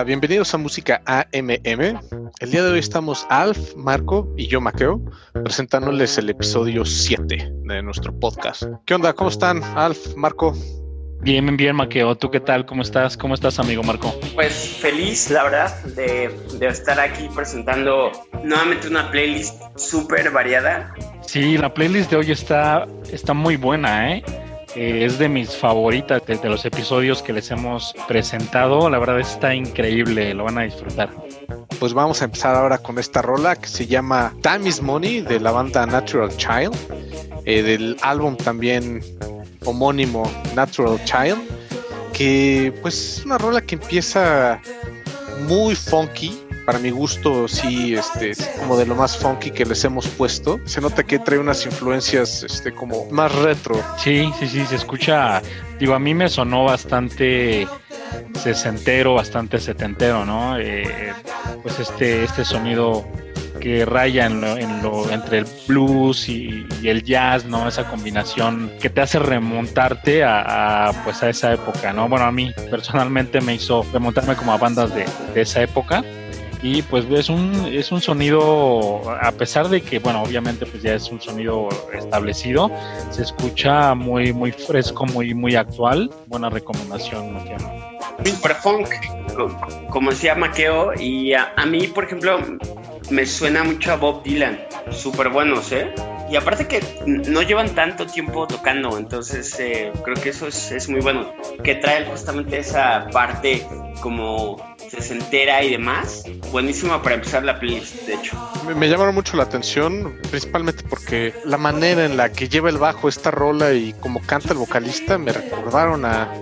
Hola, bienvenidos a Música AMM. El día de hoy estamos Alf, Marco y yo, Maqueo, presentándoles el episodio 7 de nuestro podcast. ¿Qué onda? ¿Cómo están, Alf, Marco? Bien, bien, Maqueo. ¿Tú qué tal? ¿Cómo estás? ¿Cómo estás, amigo Marco? Pues feliz, la verdad, de, de estar aquí presentando nuevamente una playlist súper variada. Sí, la playlist de hoy está, está muy buena, ¿eh? Es de mis favoritas desde los episodios que les hemos presentado. La verdad está increíble, lo van a disfrutar. Pues vamos a empezar ahora con esta rola que se llama Time is Money de la banda Natural Child, eh, del álbum también homónimo Natural Child, que pues es una rola que empieza muy funky, para mi gusto sí este es como de lo más funky que les hemos puesto. Se nota que trae unas influencias este como más retro. Sí, sí, sí, se escucha, digo, a mí me sonó bastante sesentero, bastante setentero, ¿no? Eh, pues este este sonido que raya en lo, entre el blues y, el jazz, ¿no? Esa combinación que te hace remontarte a, pues a esa época, ¿no? Bueno, a mí personalmente me hizo remontarme como a bandas de esa época y pues es un, es un sonido, a pesar de que, bueno, obviamente pues ya es un sonido establecido, se escucha muy, muy fresco, muy, muy actual. Buena recomendación, Super funk, como decía Maqueo, y a, mí, por ejemplo, me suena mucho a Bob Dylan, súper buenos, ¿eh? Y aparte que no llevan tanto tiempo tocando, entonces eh, creo que eso es, es, muy bueno, que trae justamente esa parte como sesentera y demás. Buenísima para empezar la playlist, de hecho. Me, llamaron mucho la atención, principalmente porque la manera en la que lleva el bajo esta rola y como canta el vocalista me recordaron a,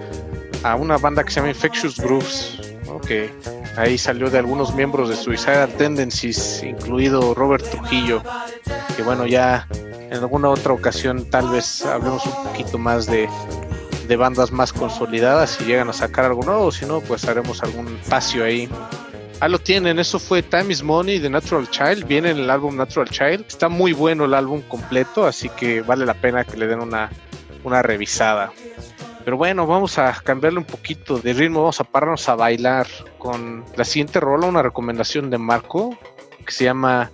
a una banda que se llama Infectious Grooves, que ahí salió de algunos miembros de Suicidal Tendencies, incluido Robert Trujillo, que bueno, ya en alguna otra ocasión tal vez hablemos un poquito más de, de bandas más consolidadas si llegan a sacar algo nuevo, si no, pues haremos algún espacio ahí. Ah, lo tienen, eso fue Time is Money de Natural Child, viene en el álbum Natural Child, está muy bueno el álbum completo, así que vale la pena que le den una, una revisada. Pero bueno, vamos a cambiarle un poquito de ritmo, vamos a pararnos a bailar con la siguiente rola, una recomendación de Marco, que se llama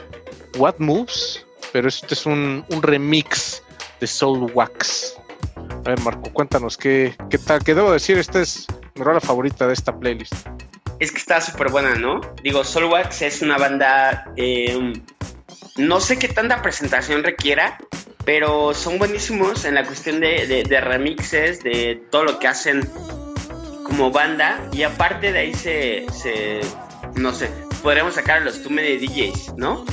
What Moves, pero este es un, un remix de Soul Wax. A ver, Marco, cuéntanos, ¿qué, qué tal? ¿Qué debo decir? Esta es mi rola favorita de esta playlist. Es que está súper buena, ¿no? Digo, Soulwax es una banda. Eh, no sé qué tanta presentación requiera, pero son buenísimos en la cuestión de, remixes, de todo lo que hacen como banda. Y aparte de ahí se. no sé, podríamos sacar los Tume de DJs, ¿no?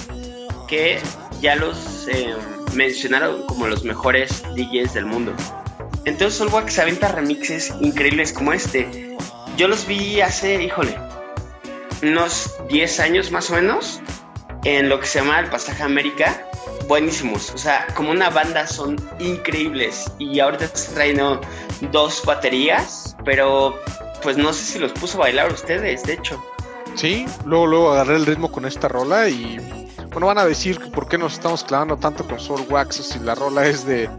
Que ya los eh, mencionaron como los mejores DJs del mundo. Entonces Solwax se aventa remixes increíbles como este. Yo los vi hace, híjole, unos 10 años más o menos, en lo que se llama el Pasaje América. Buenísimos, o sea, como una banda son increíbles. Y ahorita trayendo dos baterías, pero pues no sé si los puso a bailar ustedes, de hecho. Sí, luego, luego agarré el ritmo con esta rola y bueno, van a decir que por qué nos estamos clavando tanto con Soul Wax si la rola es de,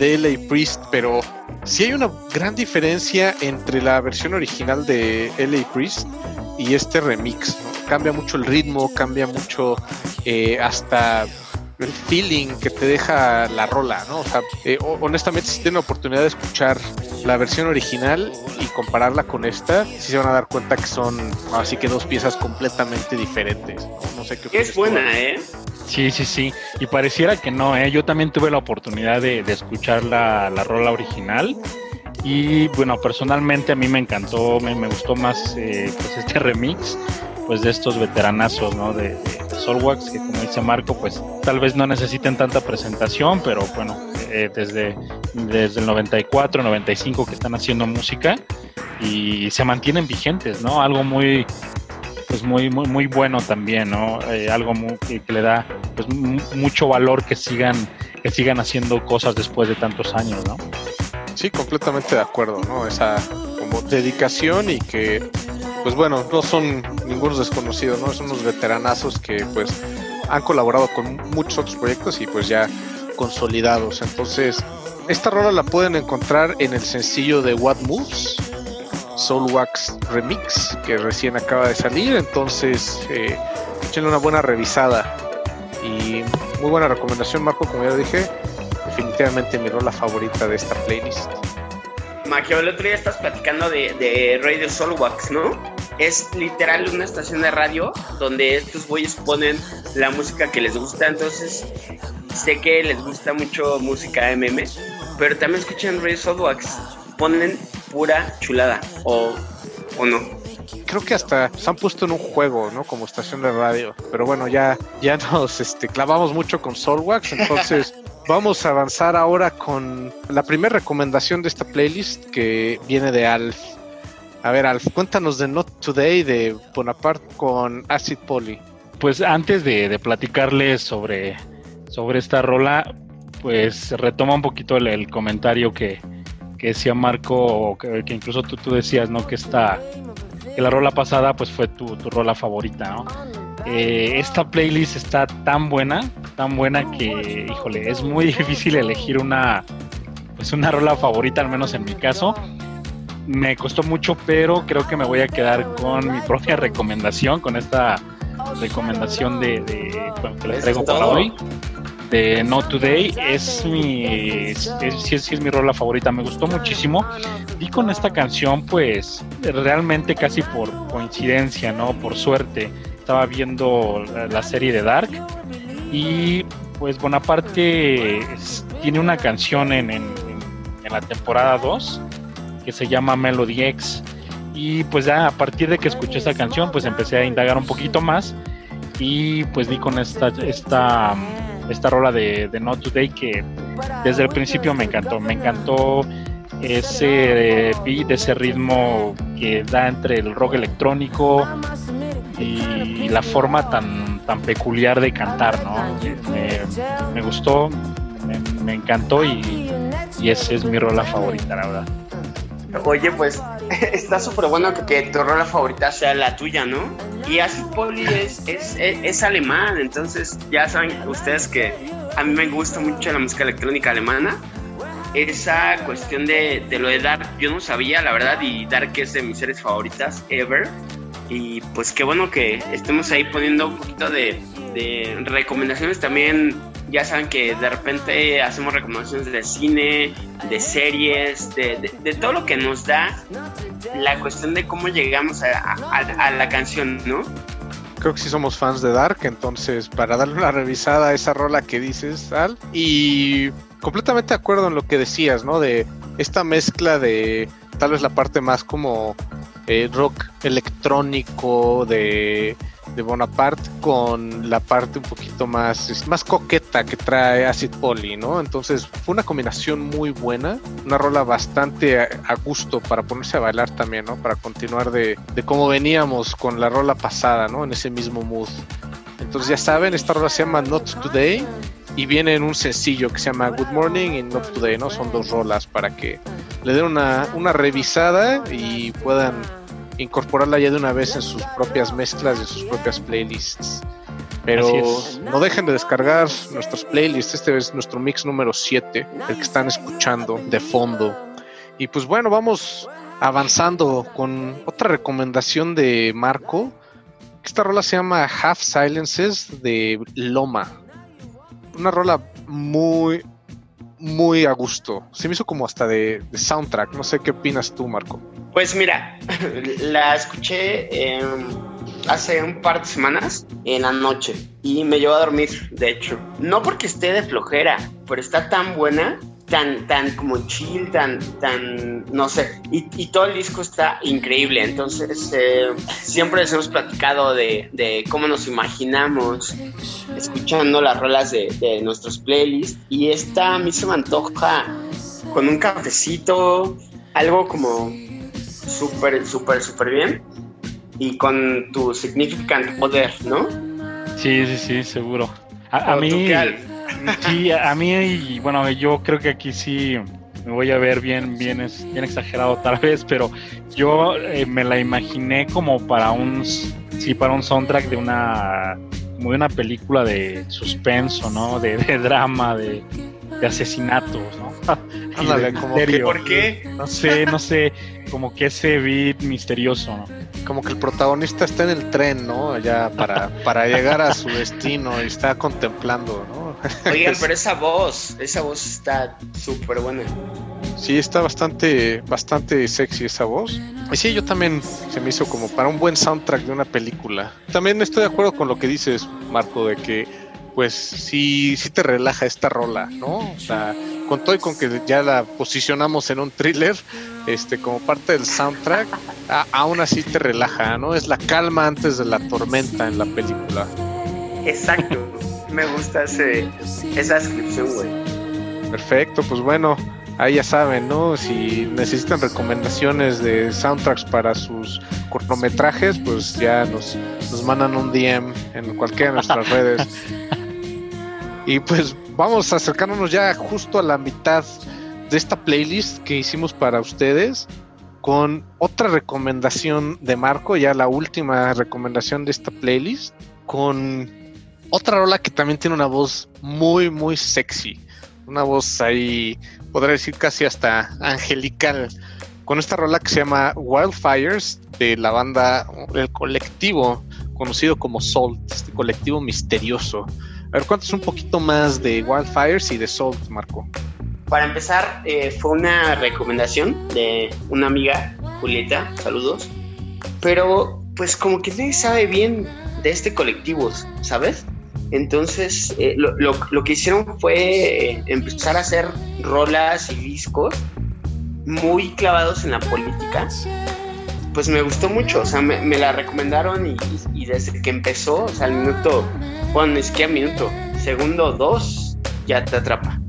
de LA Priest, pero sí hay una gran diferencia entre la versión original de LA Priest y este remix. Cambia mucho el ritmo, cambia mucho eh, hasta el feeling que te deja la rola, ¿no? O sea, eh, honestamente, si tienen la oportunidad de escuchar la versión original y compararla con esta, sí se van a dar cuenta que son así que dos piezas completamente diferentes. No, sé qué. Es buena, ¿eh? Sí, sí, sí. Y pareciera que no, ¿eh? Yo también tuve la oportunidad de, escuchar la, la, rola original. Y bueno, personalmente a mí me encantó, me, me gustó más eh, pues este remix pues de estos veteranazos, ¿no? De, Solwax, que como dice Marco, pues tal vez no necesiten tanta presentación, pero bueno, eh, desde, desde el 94, 95 que están haciendo música y se mantienen vigentes, ¿no? Algo muy pues muy muy muy bueno también, ¿no? Eh, algo que, le da pues mucho valor que sigan que sigan haciendo cosas después de tantos años, ¿no? Sí, completamente de acuerdo, ¿no? Esa como dedicación y que pues bueno, no son ningunos desconocidos, ¿no? Son unos veteranazos que pues han colaborado con muchos otros proyectos y pues ya consolidados. Entonces, esta rola la pueden encontrar en el sencillo de What Moves. Soulwax Remix, que recién acaba de salir. Entonces, eh, una buena revisada. Y muy buena recomendación, Marco, como ya dije. Definitivamente mi rola favorita de esta playlist. Maquio, el otro día estás platicando de, de Radio Soulwax, ¿no? Es literal una estación de radio donde estos güeyes ponen la música que les gusta. Entonces, sé que les gusta mucho música MM, pero también escuchan Radio Soulwax. Ponen pura chulada, o, o no. Creo que hasta se han puesto en un juego, ¿no? Como estación de radio. Pero bueno, ya, ya nos este, clavamos mucho con Soulwax, entonces vamos a avanzar ahora con la primera recomendación de esta playlist que viene de Alf. A ver, Alf, cuéntanos de Not Today de Bonaparte con Acid Poly. Pues antes de, platicarles sobre, sobre esta rola, pues retoma un poquito el, el comentario que, que decía Marco, que, que incluso tú, tú, decías, ¿no? Que esta, que la rola pasada pues fue tu, tu rola favorita, ¿no? Eh, esta playlist está tan buena, tan buena que, híjole, es muy difícil elegir una, pues una rola favorita, al menos en mi caso. Me costó mucho, pero creo que me voy a quedar con mi propia recomendación, con esta recomendación de, de bueno, que les traigo para hoy de No Today. Es mi es, es, es, es, mi rola favorita me gustó muchísimo. Y con esta canción pues realmente casi por coincidencia no por suerte estaba viendo la, la serie de Dark y pues Bonaparte tiene una canción en, en, en la temporada 2 que se llama Melody X. Y pues ya a partir de que escuché esta canción pues empecé a indagar un poquito más y pues di con esta esta esta rola de, de Not Today que desde el principio me encantó, me encantó ese beat, ese ritmo que da entre el rock electrónico y, la forma tan, tan peculiar de cantar, ¿no? Me, gustó, me, encantó y, y esa es mi rola favorita, la verdad. Oye, pues está súper bueno que, que, tu rola favorita sea la tuya, ¿no? Y Acid Poli es, es, es, es, alemán, entonces ya saben ustedes que a mí me gusta mucho la música electrónica alemana. Esa cuestión de, de lo de Dark, yo no sabía, la verdad, y Dark es de mis series favoritas ever. Y pues qué bueno que estemos ahí poniendo un poquito de, recomendaciones también ya saben que de repente hacemos recomendaciones de cine, de series, de, todo lo que nos da la cuestión de cómo llegamos a, la canción, ¿no? Creo que sí somos fans de Dark, entonces para darle una revisada a esa rola que dices, Al, y completamente de acuerdo en lo que decías, ¿no? De esta mezcla de tal vez la parte más como eh, rock electrónico, de de Bonaparte con la parte un poquito más, más coqueta que trae Acid Poly, ¿no? Entonces fue una combinación muy buena, una rola bastante a, gusto para ponerse a bailar también, ¿no? Para continuar de, de cómo veníamos con la rola pasada, ¿no? En ese mismo mood. Entonces ya saben, esta rola se llama Not Today y viene en un sencillo que se llama Good Morning y Not Today, ¿no? Son dos rolas para que le den una, una revisada y puedan incorporarla ya de una vez en sus propias mezclas, en sus propias playlists. Pero no dejen de descargar nuestros playlists. Este es nuestro mix número 7, el que están escuchando de fondo. Y pues bueno, vamos avanzando con otra recomendación de Marco. Esta rola se llama Half Silences de Loma. Una rola muy, muy a gusto. Se me hizo como hasta de, de soundtrack. No sé qué opinas tú, Marco. Pues mira, la escuché eh, hace un par de semanas en la noche y me llevó a dormir, de hecho. No porque esté de flojera, pero está tan buena, tan, tan como chill, tan, tan, no sé. Y, todo el disco está increíble. Entonces, eh, siempre les hemos platicado de, de, cómo nos imaginamos escuchando las rolas de, de nuestros playlists. Y esta a mí se me antoja con un cafecito, algo como súper, súper, súper bien. Y con tu significant poder, ¿no? Sí, sí, sí, seguro. A, a mí, sí, a mí, y bueno, yo creo que aquí sí me voy a ver bien, bien, bien exagerado tal vez, pero yo eh, me la imaginé como para un, sí, para un soundtrack de una, como de una película de suspenso, ¿no? De, de drama, de, de asesinatos, ¿no? Ándale, como que. ¿Por qué? No sé, no sé, como que ese beat misterioso, ¿no? como que el protagonista está en el tren, ¿no? Ya para, para llegar a su destino y está contemplando, ¿no? Oigan, pero esa voz, esa voz está súper buena. Sí, está bastante, bastante sexy esa voz. Y sí, yo también se me hizo como para un buen soundtrack de una película. También estoy de acuerdo con lo que dices, Marco, de que pues sí, sí te relaja esta rola, ¿no? O sea, con todo y con que ya la posicionamos en un thriller, este, como parte del soundtrack, a- aún así te relaja, ¿no? Es la calma antes de la tormenta en la película. Exacto. Me gusta ese, esa descripción, güey. Perfecto, pues bueno, ahí ya saben, ¿no? Si necesitan recomendaciones de soundtracks para sus cortometrajes, pues ya nos, nos mandan un DM en cualquiera de nuestras redes. Y pues vamos acercándonos ya justo a la mitad de esta playlist que hicimos para ustedes con otra recomendación de Marco, ya la última recomendación de esta playlist, con otra rola que también tiene una voz muy, muy sexy. Una voz ahí, podría decir casi hasta angelical. Con esta rola que se llama Wildfires de la banda, el colectivo conocido como Salt, este colectivo misterioso. A ver, cuéntanos un poquito más de Wildfires y de Salt, Marco. Para empezar, eh, fue una recomendación de una amiga, Julieta, saludos. Pero, pues, como que nadie sabe bien de este colectivo, ¿sabes? Entonces, eh, lo, lo- lo que hicieron fue eh, empezar a hacer rolas y discos muy clavados en la política. Pues me gustó mucho, o sea, me, me la recomendaron y, y desde que empezó, o sea, al minuto, bueno, ni siquiera minuto, segundo dos, ya te atrapa.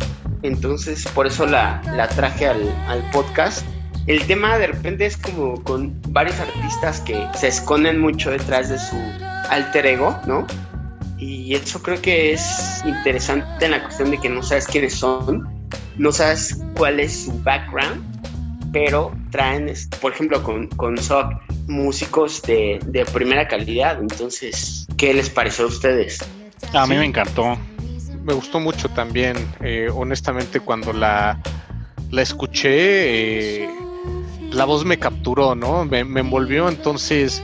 Entonces, por eso la, la traje al, al podcast. El tema de repente es como con varios artistas que se esconden mucho detrás de su alter ego, ¿no? Y eso creo que es interesante en la cuestión de que no sabes quiénes son, no sabes cuál es su background, pero traen, por ejemplo, con, con Sock, músicos de, de primera calidad. Entonces, ¿qué les pareció a ustedes? A mí Sí. me encantó. Me gustó mucho también, eh, honestamente, cuando la, la escuché, eh, la voz me capturó, ¿no? Me, me envolvió, entonces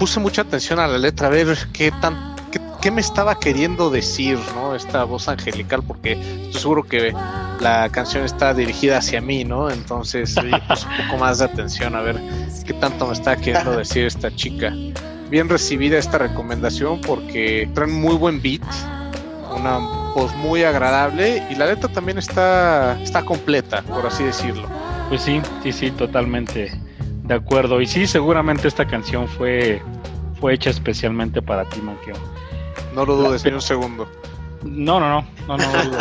puse mucha atención a la letra, a ver qué tan... Qué, qué me estaba queriendo decir, ¿no? Esta voz angelical, porque estoy seguro que la canción está dirigida hacia mí, ¿no? Entonces puse un poco más de atención a ver qué tanto me está queriendo decir esta chica. Bien recibida esta recomendación porque traen muy buen beat, una voz muy agradable y la letra también está, está completa, por así decirlo. Pues sí, sí, sí, totalmente de acuerdo. Y sí, seguramente esta canción fue, fue hecha especialmente para ti, Manqueo. No lo dudes ni un segundo. No, no, no, no, no.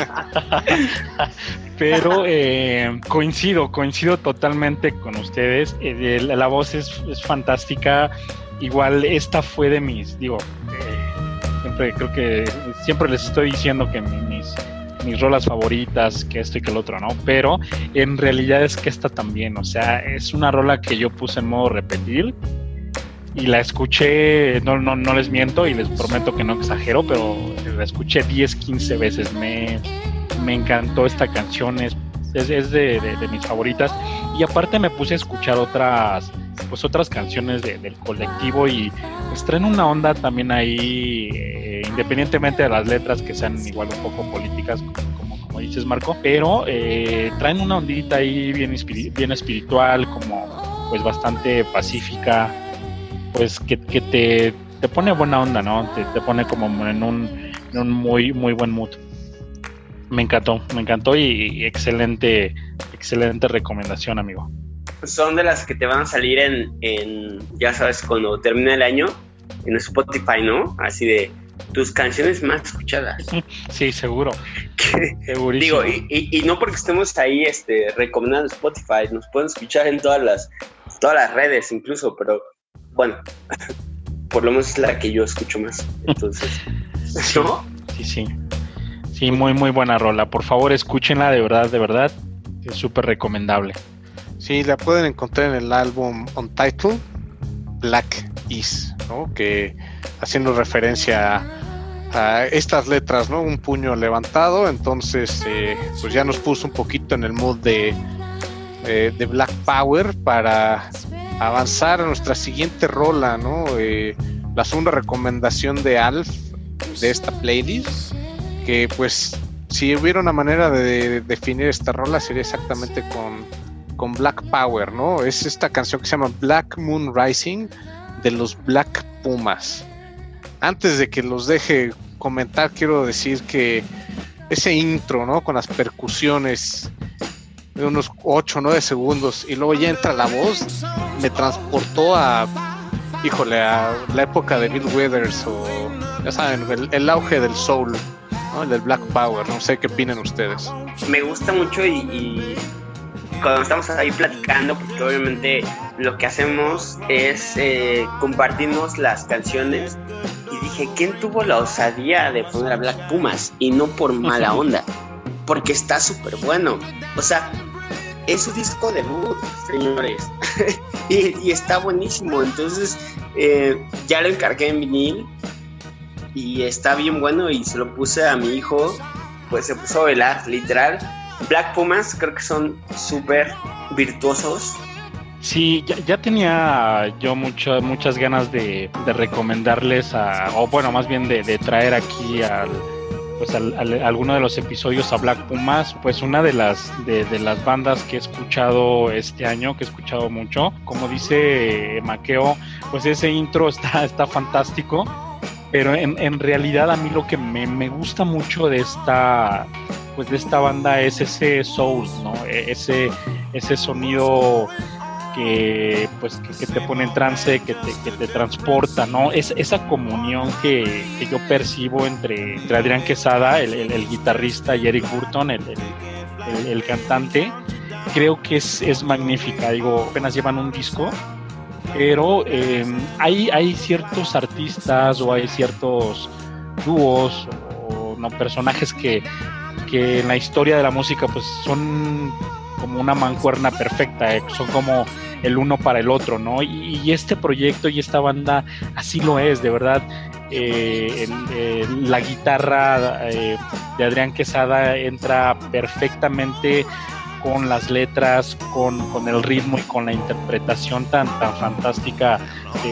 Pero eh, coincido, coincido totalmente con ustedes. Eh, la voz es, es fantástica. Igual esta fue de mis, digo, eh, siempre creo que siempre les estoy diciendo que mi- mis mis rolas favoritas, que esto y que el otro, ¿no? Pero en realidad es que esta también, o sea, es una rola que yo puse en modo repetir y la escuché, no, no, no les miento y les prometo que no exagero, pero la escuché 10, 15 veces. Me, me encantó esta canción, es, es, de, mis favoritas. Y aparte me puse a escuchar otras, pues otras canciones de- del colectivo y pues traen una onda también ahí, eh, independientemente de las letras que sean igual un poco políticas, como, como dices Marco, pero eh, traen una ondita ahí bien, bien espiritual, como pues bastante pacífica, pues que, que te, te pone buena onda, ¿no? Te, te pone como en un, en un muy, muy buen mood. Me encantó, me encantó y, y excelente, excelente recomendación, amigo. Son de las que te van a salir en, en ya sabes, cuando termine el año, en Spotify, ¿no? Así de tus canciones más escuchadas. Sí, seguro, segurísimo. Digo, y, y- y no porque estemos ahí este, recomendando Spotify, nos pueden escuchar en todas las, todas las redes incluso, pero bueno, por lo menos es la que yo escucho más. Entonces, ¿no? Sí, sí. Sí, muy, muy buena rola. Por favor, escúchenla, de verdad, de verdad. Es súper recomendable. Sí, la pueden encontrar en el álbum Untitled Black Is, ¿no? Que haciendo referencia a, estas letras, ¿no? Un puño levantado, entonces eh, pues ya nos puso un poquito en el mood de, eh, de Black Power para avanzar a nuestra siguiente rola, ¿no? Eh, la segunda recomendación de Alf de esta playlist, que pues si hubiera una manera de definir esta rola sería exactamente con, con Black Power, ¿no? Es esta canción que se llama Black Moon Rising de los Black Pumas. Antes de que los deje comentar, quiero decir que ese intro, ¿no? Con las percusiones de unos 8 o 9 segundos y luego ya entra la voz, me transportó a, híjole, a la época de Bill Withers o, ya saben, el, auge del soul, ¿no? El del Black Power, no sé qué opinan ustedes. Me gusta mucho y cuando estamos ahí platicando, porque obviamente lo que hacemos es eh, compartirnos las canciones. Y dije, ¿quién tuvo la osadía de poner a Black Pumas? Y no por mala onda, porque está súper bueno. O sea, es un disco de debut, señores. y, está buenísimo. Entonces, eh, ya lo encargué en vinil y está bien bueno. Y se lo puse a mi hijo, pues se puso a velar, literal Black Pumas creo que son súper virtuosos. Sí, ya, tenía yo mucho, muchas ganas de, recomendarles a, o bueno, más bien de, traer aquí al, pues al, alguno de los episodios a Black Pumas, pues una de las de, las bandas que he escuchado este año, que he escuchado mucho, como dice Maqueo, pues ese intro está, está fantástico, pero en, en realidad a mí lo que me, me gusta mucho de esta pues de esta banda es ese soul, ¿no? E, ese, ese sonido que pues que, te pone en trance, que te, que te transporta, ¿no? Es esa comunión que, yo percibo entre, Adrián Quesada, el, guitarrista, y Eric Burton, el, cantante, creo que es, es, magnífica. Digo, apenas llevan un disco, pero em, hay, hay ciertos artistas o hay ciertos dúos o no personajes que que en la historia de la música pues son como una mancuerna perfecta, eh, son como el uno para el otro, ¿no? Y, este proyecto y esta banda así lo es, de verdad. Eh, la guitarra eh, de Adrián Quesada entra perfectamente con las letras, con, el ritmo y con la interpretación tan, tan fantástica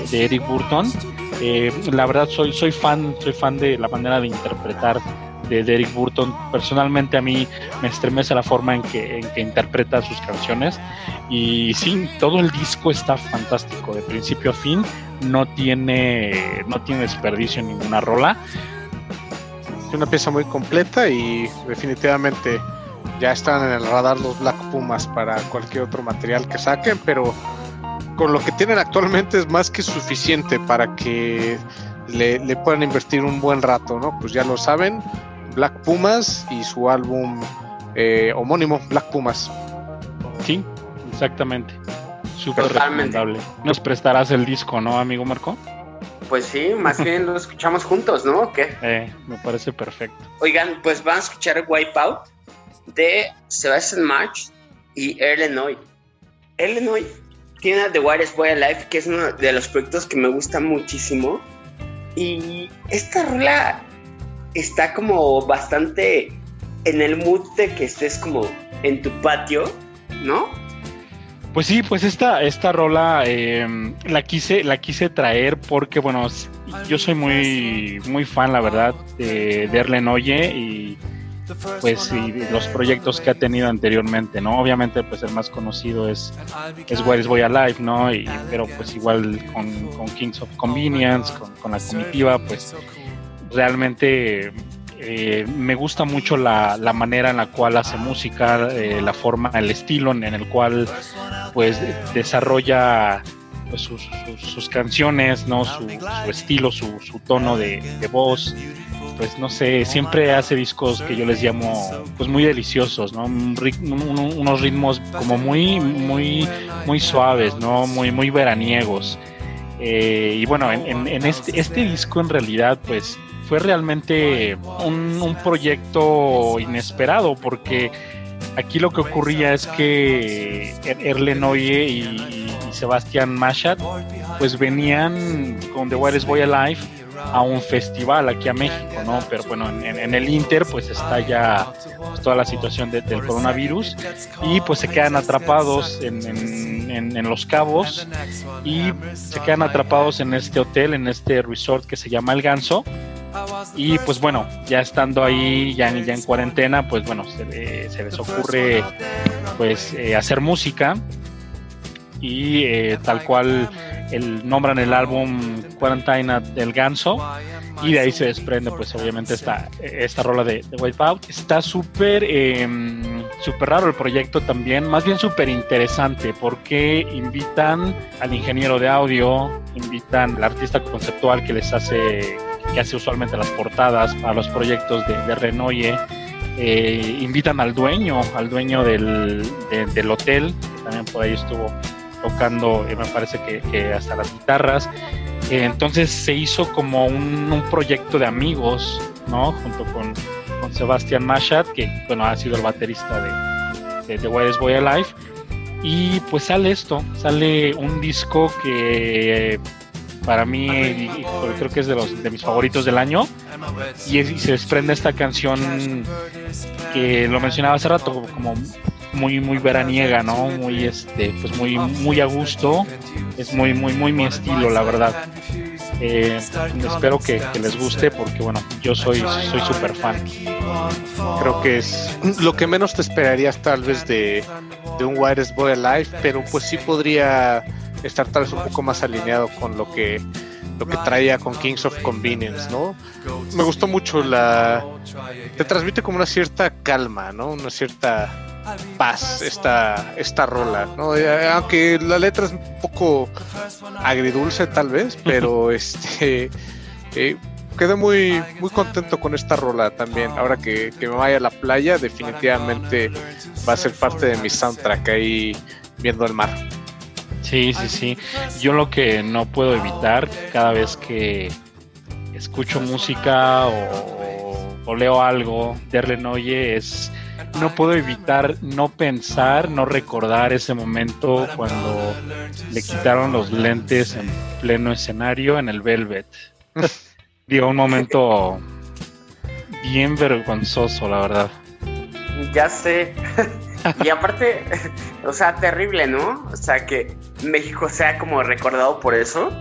de, Eric Burton. la verdad soy, soy fan, soy fan de la manera de interpretar de Derek Burton. Personalmente a mí me estremece la forma en que, en que interpreta sus canciones. Y sí, todo el disco está fantástico, de principio a fin. No tiene, no tiene desperdicio en ninguna rola. Es una pieza muy completa y definitivamente ya están en el radar los Black Pumas para cualquier otro material que saquen, pero con lo que tienen actualmente es más que suficiente para que le, le, puedan invertir un buen rato, ¿no? Pues ya lo saben, Black Pumas y su álbum eh, homónimo, Black Pumas. Sí, exactamente. Súper recomendable. Nos prestarás el disco, ¿no, amigo Marco? Pues sí, más bien lo escuchamos juntos, ¿no? qué? Eh, me parece perfecto. Oigan, pues van a escuchar Wipeout de Sebastian March y Illinois. Illinois tiene The Wireless Boy Alive, que es uno de los proyectos que me gusta muchísimo. Y esta rola está como bastante en el mood de que estés como en tu patio, ¿no? Pues sí, pues esta, esta rola em, la quise, la quise traer porque bueno, yo soy muy, muy fan, la verdad, de, de Oye y pues y los proyectos que ha tenido anteriormente, ¿no? Obviamente, pues el más conocido es, es Where is Boy Alive, ¿no? Y, pero pues igual con, Kings of Convenience, con, con la comitiva, pues realmente eh, me gusta mucho la, manera en la cual hace música, eh, la forma, el estilo en, el cual pues desarrolla pues, sus, canciones, ¿no? Su, estilo, su, tono de, voz. Pues no sé, siempre hace discos que yo les llamo pues muy deliciosos, ¿no? unos ritmos como muy, muy, muy suaves, ¿no? Muy, muy veraniegos. Eh, y bueno, en, en, este, este disco en realidad pues fue realmente un, proyecto inesperado porque aquí lo que ocurría es que er-, Erlenoye y, y Sebastián Machat pues venían con The Wireless Boy Alive a un festival aquí a México, ¿no? Pero bueno, en, el Inter pues está ya pues, toda la situación del coronavirus y pues se quedan atrapados en, en, Los Cabos y se quedan atrapados en este hotel, en este resort que se llama El Ganso. Y pues bueno, ya estando ahí, ya, ya en cuarentena, pues bueno, se, se les ocurre pues eh, hacer música. Y eh, tal cual el, nombran el álbum Quarantine del Ganso. Y de ahí se desprende pues obviamente esta, esta rola de, de Wipeout. Está súper em, súper raro el proyecto también, más bien súper interesante porque invitan al ingeniero de audio, invitan al artista conceptual que les hace que hace usualmente las portadas para los proyectos de, de Renoye. Eh, invitan al dueño, al dueño del, del hotel, que también por ahí estuvo tocando, eh, me parece que, hasta las guitarras. Eh, entonces se hizo como un, proyecto de amigos, ¿no? Junto con, con Sebastián Machat, que bueno, ha sido el baterista de, de The Wildest Boy Alive. Y pues sale esto, sale un disco que para mí creo que es de los de mis favoritos del año y, se desprende esta canción que lo mencionaba hace rato como muy muy veraniega, ¿no? Muy este, pues muy muy a gusto. Es muy muy muy mi estilo, la verdad. Eh, espero que, les guste porque bueno, yo soy soy súper fan. Creo que es lo que menos te esperarías tal vez de, de un Wireless Boy Alive, pero pues sí podría estar tal vez un poco más alineado con lo que lo que traía con Kings of Convenience, ¿no? Me gustó mucho la te transmite como una cierta calma, ¿no? Una cierta paz esta, esta rola, ¿no? Eh, aunque la letra es un poco agridulce tal vez, pero este eh, quedé muy, muy contento con esta rola también. Ahora que, me vaya a la playa, definitivamente va a ser parte de mi soundtrack ahí viendo el mar. Sí, sí, sí. Yo lo que no puedo evitar cada vez que escucho música o, o leo algo de Renoye es no puedo evitar no pensar, no recordar ese momento cuando le quitaron los lentes en pleno escenario en el Velvet. Dio un momento bien vergonzoso, la verdad. Ya sé. y aparte, o sea, terrible, ¿no? O sea, que México sea como recordado por eso.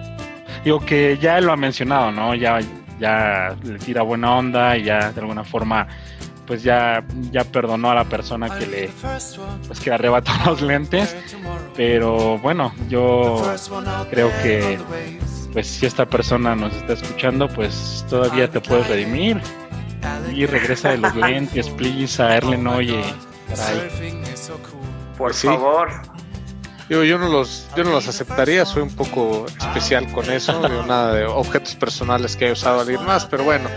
Digo que ya lo ha mencionado, ¿no? Ya, ya le tira buena onda y ya de alguna forma pues ya, ya perdonó a la persona que le pues que arrebató los lentes. Pero bueno, yo creo que pues si esta persona nos está escuchando, pues todavía te puedes redimir. Y regresa de los lentes, please, a Erlen Oye. Por favor. Yo, yo, no los, yo no los aceptaría, soy un poco especial con eso, nada de objetos personales que he usado alguien más, pero bueno,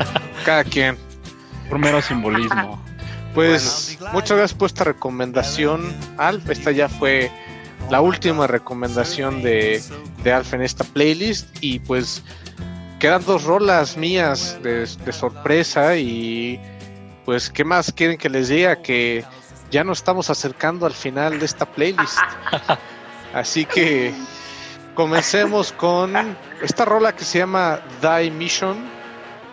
cada quien por mero simbolismo. Pues muchas gracias por esta recomendación, Alf. Esta ya fue la última recomendación de, de Alf en esta playlist. Y pues quedan dos rolas mías de, sorpresa. Y pues, ¿qué más quieren que les diga? Que ya nos estamos acercando al final de esta playlist. Así que comencemos con esta rola que se llama Die Mission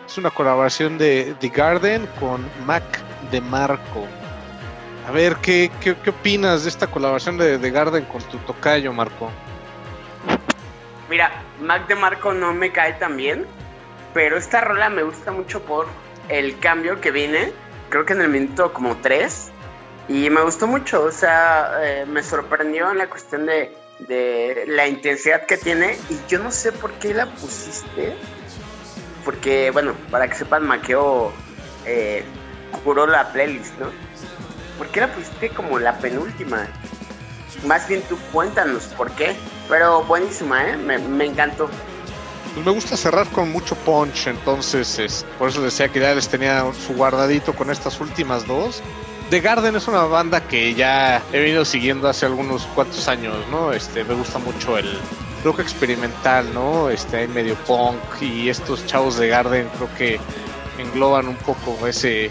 es una colaboración de The Garden con Mac de Marco. A ver, ¿qué, qué, opinas de esta colaboración de The Garden con tu tocayo, Marco? Mira, Mac de Marco no me cae tan bien, pero esta rola me gusta mucho por el cambio que viene, creo que en el minuto como 3, y me gustó mucho, o sea, eh, me sorprendió en la cuestión de, de la intensidad que tiene, y yo no sé por qué la pusiste, porque, bueno, para que sepan, Maqueo eh, curó la playlist, ¿no? ¿Por qué la pusiste como la penúltima? Más bien tú cuéntanos por qué. Pero buenísima, ¿eh? Me, encantó. Pues me gusta cerrar con mucho punch, entonces es, por eso decía que ya les tenía su guardadito con estas últimas dos. The Garden es una banda que ya he venido siguiendo hace algunos cuantos años, ¿no? Este, me gusta mucho el, rock experimental, ¿no? Este, medio punk y estos chavos de Garden creo que engloban un poco ese,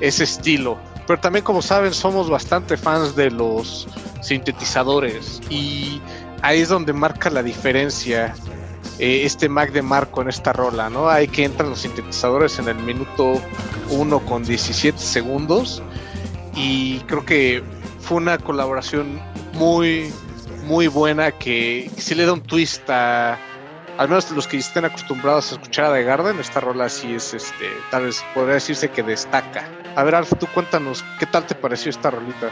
ese estilo. Pero también, como saben, somos bastante fans de los sintetizadores y ahí es donde marca la diferencia eh, este Mac de Marco en esta rola, ¿no? Hay que entran los sintetizadores en el minuto 1 con 17 segundos y creo que fue una colaboración muy, muy buena que, sí le da un twist a, al menos los que estén acostumbrados a escuchar a The Garden, esta rola sí es, este, tal vez podría decirse que destaca. A ver, Alf, tú cuéntanos, ¿qué tal te pareció esta rolita?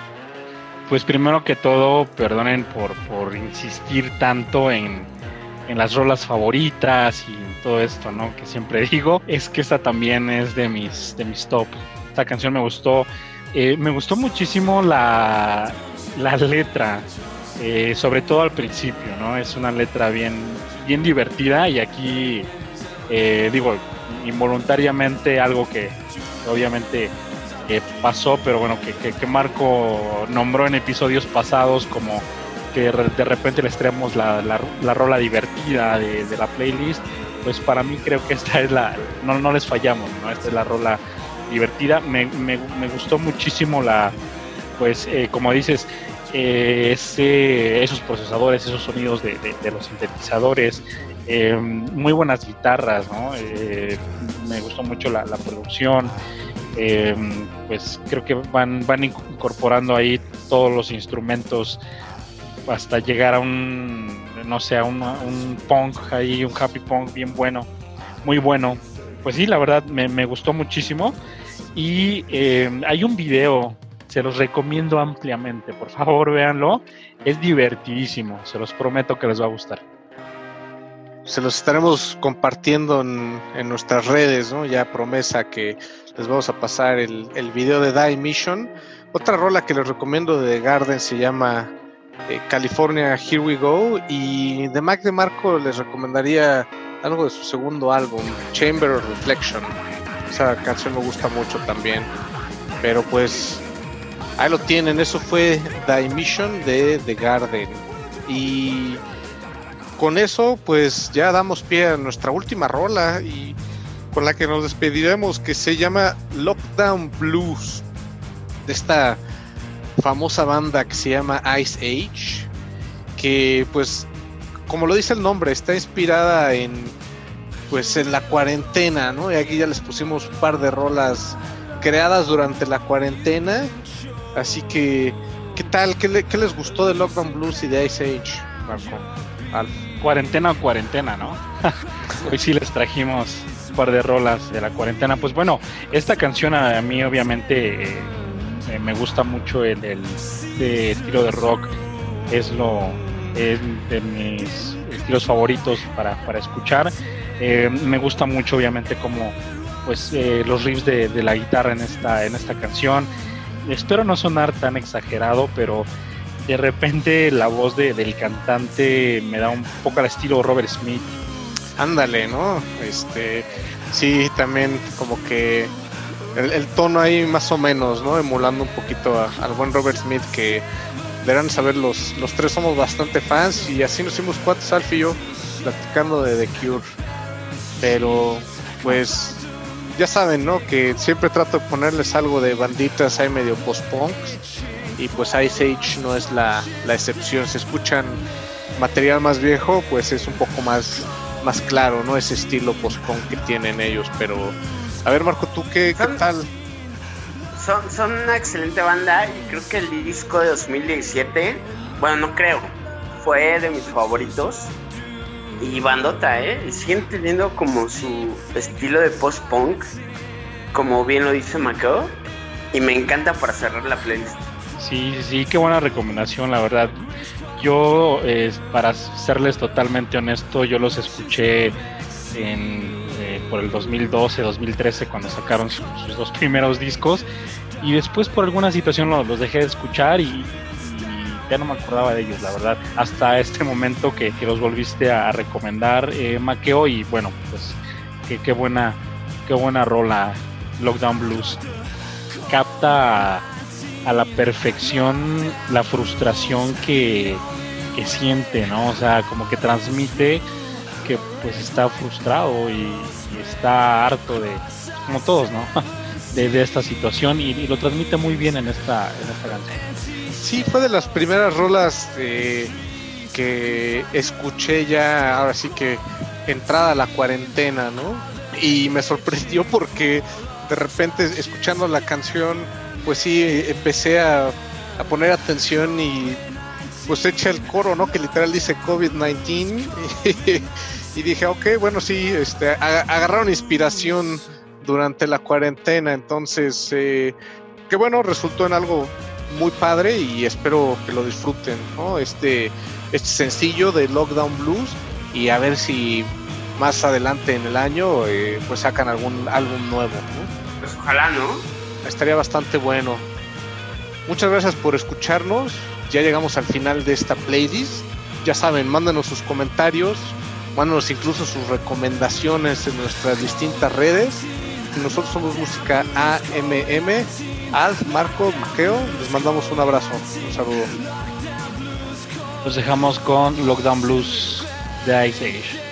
Pues primero que todo, perdonen por, por insistir tanto en, en las rolas favoritas y todo esto, ¿no? Que siempre digo, es que esta también es de mis, de mis top. Esta canción me gustó, eh, me gustó muchísimo la, la letra, eh, sobre todo al principio, ¿no? Es una letra bien, bien divertida y aquí, eh, digo, involuntariamente algo que obviamente pasó, pero bueno, que, que, Marco nombró en episodios pasados como que de repente les traemos la, la, rola divertida de, la playlist, pues para mí creo que esta es la, no, no les fallamos, ¿no? Esta es la rola divertida. Me, me, me gustó muchísimo la, pues eh, como dices, eh, ese, esos procesadores, esos sonidos de, los sintetizadores, eh, muy buenas guitarras, ¿no? me gustó mucho la, producción. pues creo que van, van incorporando ahí todos los instrumentos hasta llegar a un, no sé, a un punk ahí, un happy punk bien bueno, muy bueno. Pues sí, la verdad me, gustó muchísimo. Y hay un video se los recomiendo ampliamente. Por favor, véanlo. Es divertidísimo. Se los prometo que les va a gustar. Se los estaremos compartiendo en, nuestras redes, ¿no? Ya promesa que les vamos a pasar el, video de Die Mission. Otra rola que les recomiendo de Garden se llama eh, California Here We Go. Y de Mac de Marco les recomendaría algo de su segundo álbum, Chamber of Reflection. Esa canción me gusta mucho también. Pero pues Ahí lo tienen, eso fue The Emission de The Garden. Y con eso, pues ya damos pie a nuestra última rola y con la que nos despediremos, que se llama Lockdown Blues, de esta famosa banda que se llama Ice Age, que pues, como lo dice el nombre, está inspirada en pues en la cuarentena, ¿no? Y aquí ya les pusimos un par de rolas creadas durante la cuarentena Así que, ¿qué tal? ¿Qué, les gustó de Lockdown Blues y de Ice Age, Marco? Cuarentena o cuarentena, ¿no? Hoy sí les trajimos un par de rolas de la cuarentena. Pues bueno, esta canción a mí obviamente eh, me gusta mucho el, estilo de rock. Es lo es de mis estilos favoritos para, escuchar. Eh, me gusta mucho obviamente como pues eh, los riffs de, la guitarra en esta en esta canción espero no sonar tan exagerado, pero de repente la voz de, del cantante me da un poco al estilo Robert Smith. Ándale, ¿no? Este, sí, también como que el, tono ahí más o menos, ¿no? Emulando un poquito al buen Robert Smith que deberán saber los, los tres somos bastante fans y así nos hicimos cuatro, Alfie y yo, platicando de The Cure. Pero, pues, ya saben, ¿no? Que siempre trato de ponerles algo de banditas ahí medio post-punk. Y pues Ice Age no es la, excepción. Si escuchan material más viejo, pues es un poco más, más claro, ¿no? Ese estilo post-punk que tienen ellos. Pero, a ver, Marco, ¿tú qué, qué tal? Son, son una excelente banda y creo que el disco de 2017, bueno, no creo, fue de mis favoritos y bandota, ¿eh? Siguen teniendo como su estilo de post-punk, como bien lo dice Macao, y me encanta para cerrar la playlist. Sí, sí, qué buena recomendación, la verdad. Yo, para serles totalmente honesto, yo los escuché en, eh, por el 2012, 2013, cuando sacaron sus, dos primeros discos, y después por alguna situación los dejé de escuchar y, ya no me acordaba de ellos, la verdad, hasta este momento que, los volviste a, recomendar, eh, Maqueo, y bueno, pues qué, buena, qué buena rola, Lockdown Blues. Capta a, la perfección la frustración que, siente, ¿no? O sea, como que transmite que pues está frustrado y, está harto de, como todos, ¿no? De, esta situación y, y, lo transmite muy bien en esta, en esta canción sí, fue de las primeras rolas que escuché ya, ahora sí que entrada la cuarentena, ¿no? Y me sorprendió porque de repente escuchando la canción, pues sí, empecé a, a poner atención y pues echa el coro, ¿no? Que literal dice COVID-19 y, dije, ok, bueno, sí, este, agarraron inspiración durante la cuarentena, entonces, eh, que bueno, resultó en algo muy padre y espero que lo disfruten, ¿no? Este, este sencillo de Lockdown Blues y a ver si más adelante en el año eh, pues sacan algún álbum nuevo, ¿no? Pues ojalá, ¿no? Estaría bastante bueno. Muchas gracias por escucharnos. Ya llegamos al final de esta playlist. Ya saben, mándanos sus comentarios, mándanos incluso sus recomendaciones en nuestras distintas redes. Nosotros somos Música AMM. Alf, Marco, Maqueo, les mandamos un abrazo, un saludo. Los dejamos con Lockdown Blues de Ice Age.